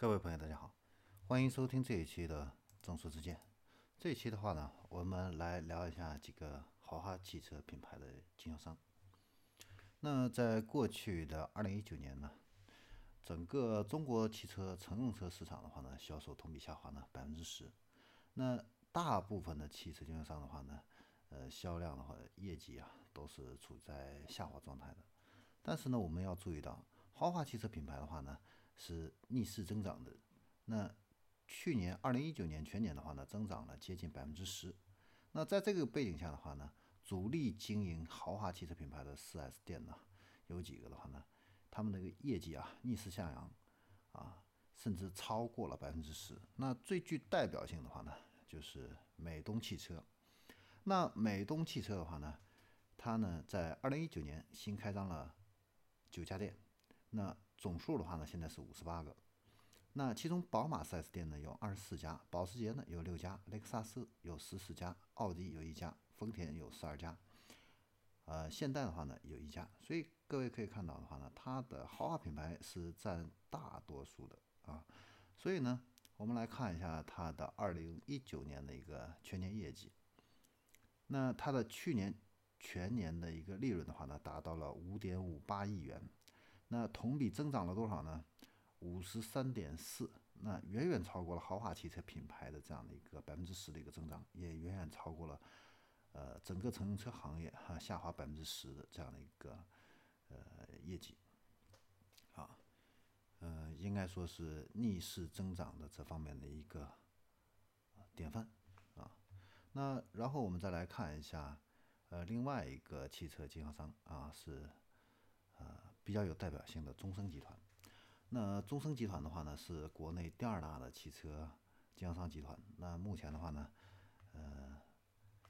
各位朋友，大家好，欢迎收听这一期的《众说之见》。这一期的话呢，我们来聊一下几个豪华汽车品牌的经销商。那在过去的二零一九年呢，整个中国汽车乘用车市场的话呢，销售同比下滑呢百分之十。那大部分的汽车经销商的话呢，呃，销量的话，业绩啊，都是处在下滑状态的。但是呢，我们要注意到，豪华汽车品牌的话呢，是逆势增长的。那去年二零一九年全年的话呢，增长了接近百分之十。那在这个背景下的话呢，主力经营豪华汽车品牌的 4S 店呢，有几个的话呢，他们那个业绩啊逆势向阳，啊，甚至超过了百分之十。那最具代表性的话呢，就是美东汽车。那美东汽车的话呢，它呢在二零一九年新开张了九家店。那总数的话呢，现在是五十八个。那其中宝马 4S 店呢有二十四家，保时捷呢有六家，雷克萨斯有十四家，奥迪有一家，丰田有十二家，呃，现代的话呢有一家。所以各位可以看到的话呢，它的豪华品牌是占大多数的啊。所以呢，我们来看一下它的二零一九年的一个全年业绩。那它的去年全年的一个利润的话呢，达到了五点五八亿元。那同比增长了多少呢？五十三点四，那远远超过了豪华汽车品牌的这样的一个百分之十的一个增长，也远远超过了呃整个乘用车行业哈下滑百分之十的这样的一个呃业绩，啊，呃应该说是逆势增长的这方面的一个典范啊。那然后我们再来看一下呃另外一个汽车经销商啊是。呃，比较有代表性的中升集团。那中升集团的话呢，是国内第二大的汽车经销商集团。那目前的话呢，呃，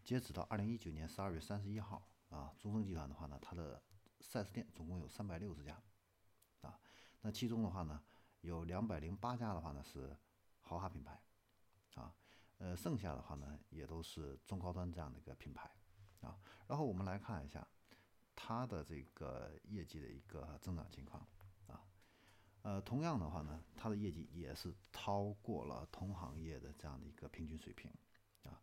截止到二零一九年十二月三十一号啊，中升集团的话呢，它的 4S 店总共有三百六十家啊。那其中的话呢，有两百零八家的话呢是豪华品牌啊，呃，剩下的话呢也都是中高端这样的一个品牌啊。然后我们来看一下。它的这个业绩的一个增长情况啊，呃，同样的话呢，它的业绩也是超过了同行业的这样的一个平均水平啊。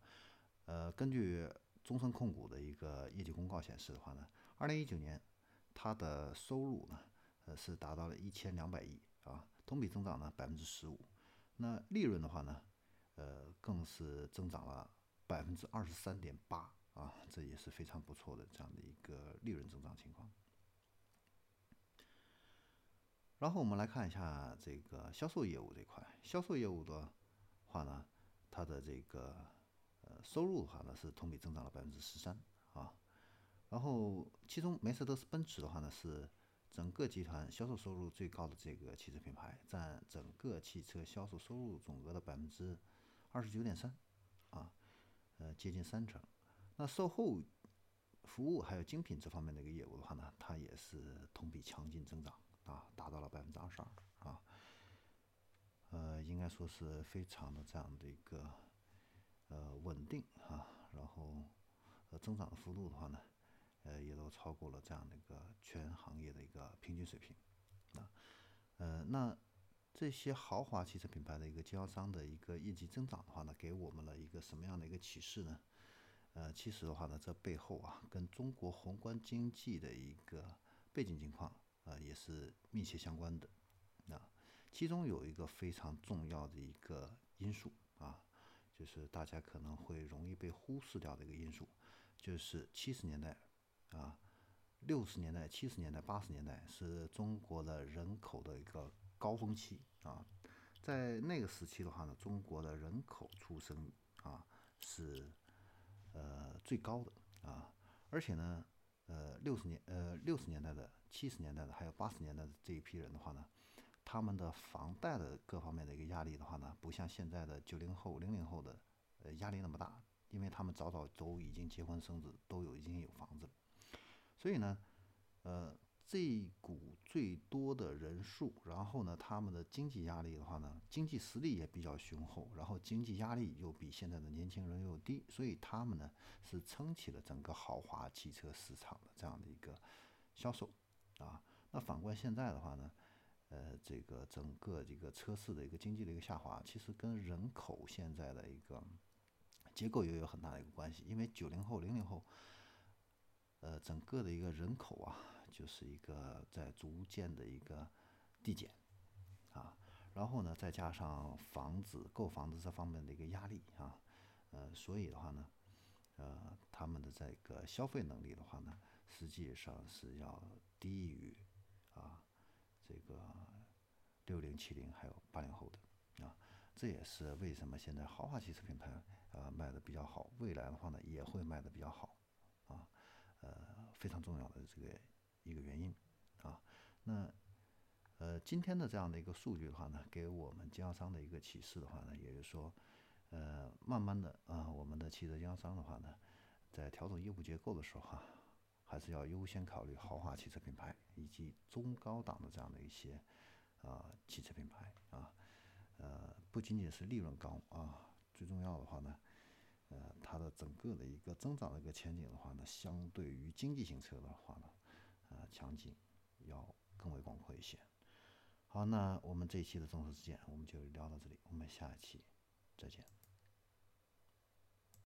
呃，根据中升控股的一个业绩公告显示的话呢，二零一九年它的收入呢，呃，是达到了一千两百亿啊，同比增长呢百分之十五。那利润的话呢，呃，更是增长了百分之二十三点八。啊，这也是非常不错的这样的一个利润增长情况。然后我们来看一下这个销售业务这块，销售业务的话呢，它的这个呃收入的话呢是同比增长了百分之十三啊。然后其中梅赛德斯奔驰的话呢是整个集团销售收入最高的这个汽车品牌，占整个汽车销售收入总额的百分之二十九点三啊，呃接近三成。那售后服务还有精品这方面的一个业务的话呢，它也是同比强劲增长啊，达到了百分之二十二啊，呃，应该说是非常的这样的一个呃稳定啊，然后呃增长的幅度的话呢，呃也都超过了这样的一个全行业的一个平均水平啊，呃，那这些豪华汽车品牌的一个经销商的一个业绩增长的话呢，给我们了一个什么样的一个启示呢？呃，其实的话呢，这背后啊，跟中国宏观经济的一个背景情况啊，也是密切相关的。啊，其中有一个非常重要的一个因素啊，就是大家可能会容易被忽视掉的一个因素，就是七十年代啊、六十年代、七十年代、八十年代是中国的人口的一个高峰期啊，在那个时期的话呢，中国的人口出生啊是。呃，最高的啊，而且呢，呃，六十年呃六十年代的、七十年代的，还有八十年代的这一批人的话呢，他们的房贷的各方面的一个压力的话呢，不像现在的九零后、零零后的呃压力那么大，因为他们早早都已经结婚生子，都有已经有房子了，所以呢，呃。这股最多的人数，然后呢，他们的经济压力的话呢，经济实力也比较雄厚，然后经济压力又比现在的年轻人又低，所以他们呢是撑起了整个豪华汽车市场的这样的一个销售啊。那反观现在的话呢，呃，这个整个这个车市的一个经济的一个下滑，其实跟人口现在的一个结构也有很大的一个关系。因为九零后、零零后，呃，整个的一个人口啊，就是一个在逐渐的一个递减啊。然后呢，再加上房子购房子这方面的一个压力啊，呃，所以的话呢，呃，他们的这个消费能力的话呢，实际上是要低于啊。这个六零、七零还有八零后的啊，这也是为什么现在豪华汽车品牌啊卖的比较好，未来的话呢也会卖的比较好啊，呃非常重要的这个一个原因啊。那呃今天的这样的一个数据的话呢，给我们经销商的一个启示的话呢，也就是说，呃慢慢的啊，我们的汽车经销商的话呢，在调整业务结构的时候哈。还是要优先考虑豪华汽车品牌以及中高档的这样的一些啊汽车品牌啊，呃，不仅仅是利润高啊，最重要的话呢，呃，它的整个的一个增长的一个前景的话呢，相对于经济型车的话呢，呃，前景要更为广阔一些。好，那我们这一期的综合之见我们就聊到这里，我们下一期再见。